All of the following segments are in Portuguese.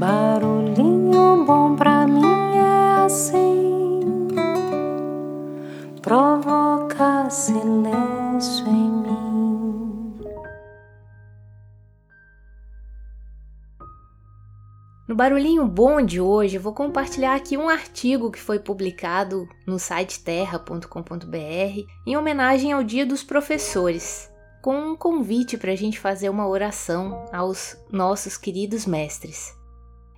Barulhinho bom pra mim é assim, provoca silêncio em mim. No Barulhinho Bom de hoje, vou compartilhar aqui um artigo que foi publicado no site terra.com.br em homenagem ao Dia dos Professores, com um convite para a gente fazer uma oração aos nossos queridos mestres.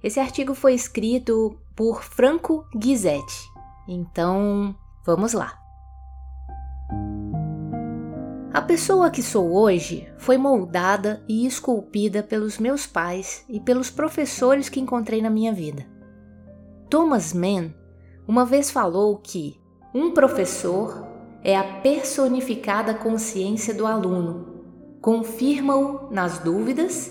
Esse artigo foi escrito por Franco Ghisetti. Então, vamos lá. A pessoa que sou hoje foi moldada e esculpida pelos meus pais e pelos professores que encontrei na minha vida. Thomas Mann uma vez falou que um professor é a personificada consciência do aluno, confirma-o nas dúvidas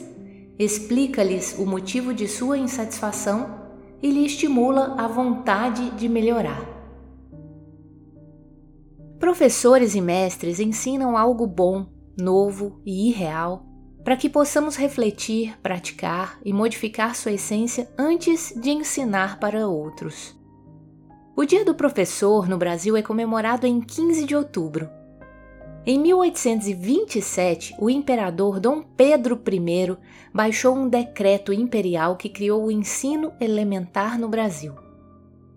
explica-lhes o motivo de sua insatisfação e lhe estimula a vontade de melhorar. Professores e mestres ensinam algo bom, novo e irreal para que possamos refletir, praticar e modificar sua essência antes de ensinar para outros. O Dia do Professor no Brasil é comemorado em 15 de outubro em 1827, o imperador Dom Pedro I baixou um decreto imperial que criou o ensino elementar no Brasil.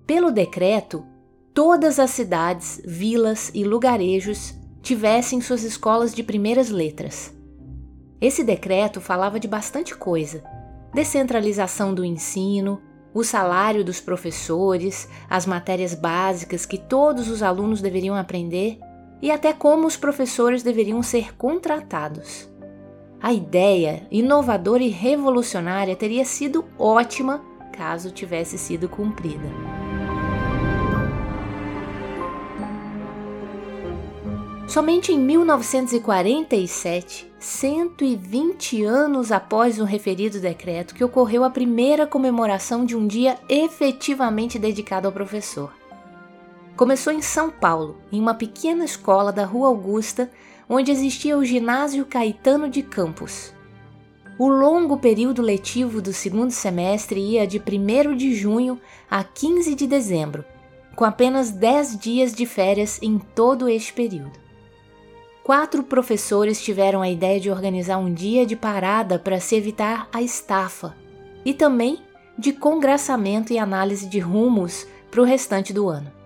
Pelo decreto, todas as cidades, vilas e lugarejos tivessem suas escolas de primeiras letras. Esse decreto falava de bastante coisa: descentralização do ensino, o salário dos professores, as matérias básicas que todos os alunos deveriam aprender e até como os professores deveriam ser contratados. A ideia, inovadora e revolucionária, teria sido ótima caso tivesse sido cumprida. Somente em 1947, 120 anos após o referido decreto, que ocorreu a primeira comemoração de um dia efetivamente dedicado ao professor. Começou em São Paulo, em uma pequena escola da Rua Augusta, onde existia o Ginásio Caetano de Campos. O longo período letivo do segundo semestre ia de 1 de junho a 15 de dezembro, com apenas 10 dias de férias em todo este período. Quatro professores tiveram a ideia de organizar um dia de parada para se evitar a estafa e também de congraçamento e análise de rumos para o restante do ano.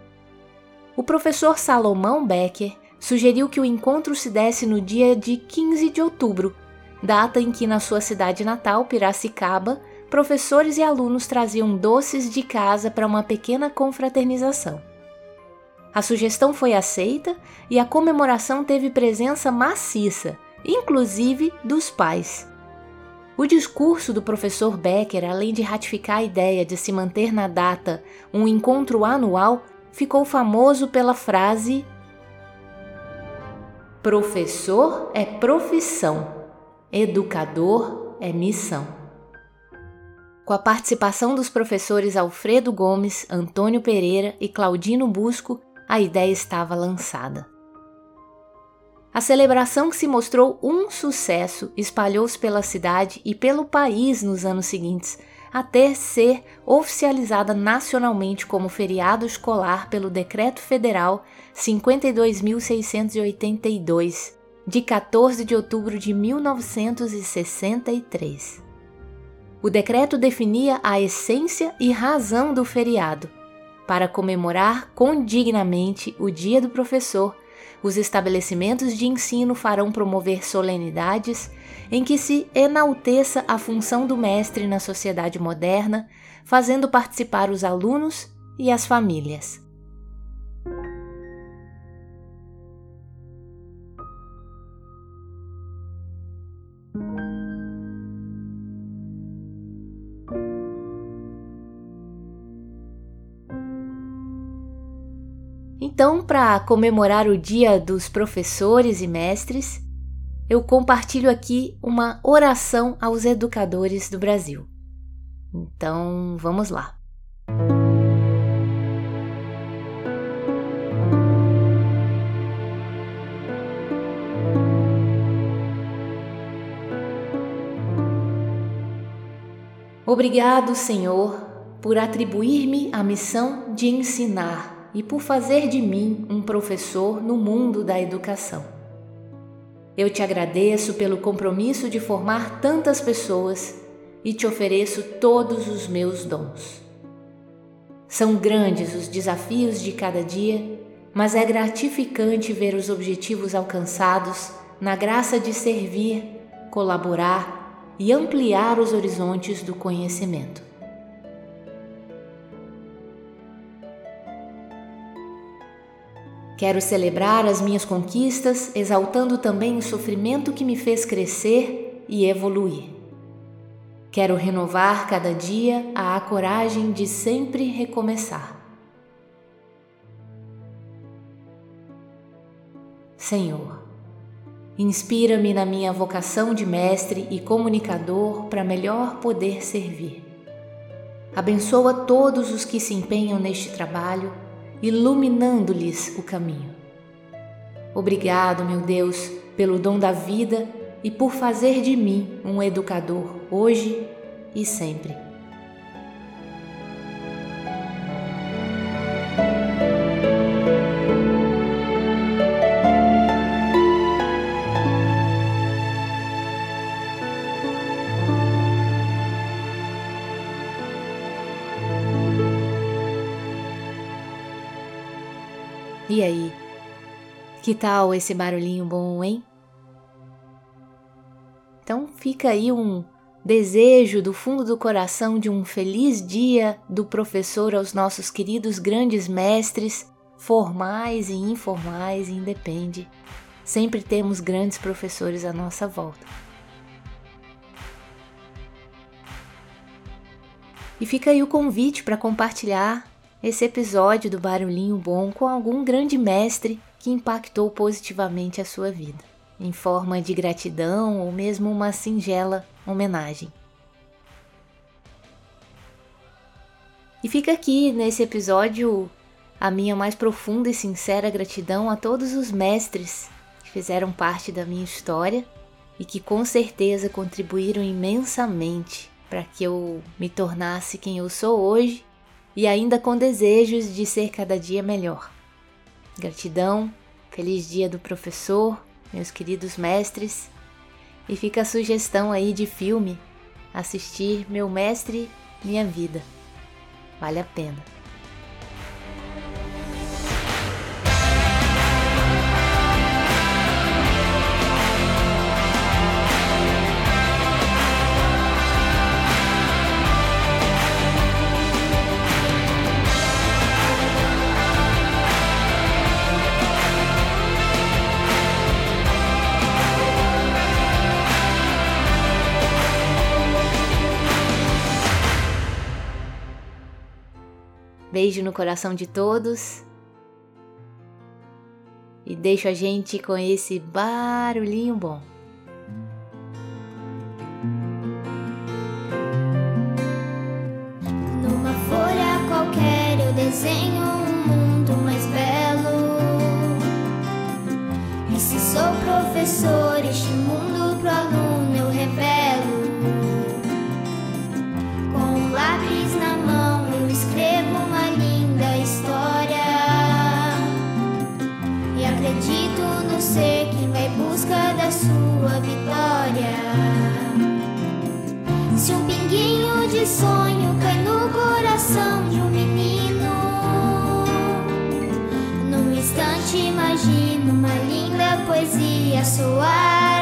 O professor Salomão Becker sugeriu que o encontro se desse no dia de 15 de outubro, data em que na sua cidade natal, Piracicaba, professores e alunos traziam doces de casa para uma pequena confraternização. A sugestão foi aceita e a comemoração teve presença maciça, inclusive dos pais. O discurso do professor Becker, além de ratificar a ideia de se manter na data um encontro anual, ficou famoso pela frase: Professor é profissão, educador é missão. Com a participação dos professores Alfredo Gomes, Antônio Pereira e Claudino Busco, a ideia estava lançada. A celebração, que se mostrou um sucesso, espalhou-se pela cidade e pelo país nos anos seguintes, até ser oficializada nacionalmente como feriado escolar pelo Decreto Federal 52.682, de 14 de outubro de 1963. O decreto definia a essência e razão do feriado. Para comemorar condignamente o Dia do Professor, os estabelecimentos de ensino farão promover solenidades em que se enalteça a função do mestre na sociedade moderna, fazendo participar os alunos e as famílias. Então, para comemorar o Dia dos Professores e Mestres, eu compartilho aqui uma oração aos educadores do Brasil. Então, vamos lá. Obrigado, Senhor, por atribuir-me a missão de ensinar e por fazer de mim um professor no mundo da educação. Eu te agradeço pelo compromisso de formar tantas pessoas e te ofereço todos os meus dons. São grandes os desafios de cada dia, mas é gratificante ver os objetivos alcançados na graça de servir, colaborar e ampliar os horizontes do conhecimento. Quero celebrar as minhas conquistas, exaltando também o sofrimento que me fez crescer e evoluir. Quero renovar cada dia a coragem de sempre recomeçar. Senhor, inspira-me na minha vocação de mestre e comunicador para melhor poder servir. Abençoa todos os que se empenham neste trabalho, iluminando-lhes o caminho. Obrigado, meu Deus, pelo dom da vida e por fazer de mim um educador hoje e sempre. E aí? Que tal esse barulhinho bom, hein? Então fica aí um desejo do fundo do coração de um feliz dia do professor aos nossos queridos grandes mestres, formais e informais, independe. Sempre temos grandes professores à nossa volta. E fica aí o convite para compartilhar esse episódio do Barulhinho Bom com algum grande mestre que impactou positivamente a sua vida em forma de gratidão ou mesmo uma singela homenagem. E fica aqui nesse episódio a minha mais profunda e sincera gratidão a todos os mestres que fizeram parte da minha história e que com certeza contribuíram imensamente para que eu me tornasse quem eu sou hoje e ainda com desejos de ser cada dia melhor. Gratidão, feliz dia do professor, meus queridos mestres, e fica a sugestão aí de filme assistir Meu Mestre, Minha Vida. Vale a pena. Beijo no coração de todos. E deixo a gente com esse barulhinho bom. Numa folha qualquer eu desenho um mundo mais belo. E se sou professor, este imagino uma linda poesia soar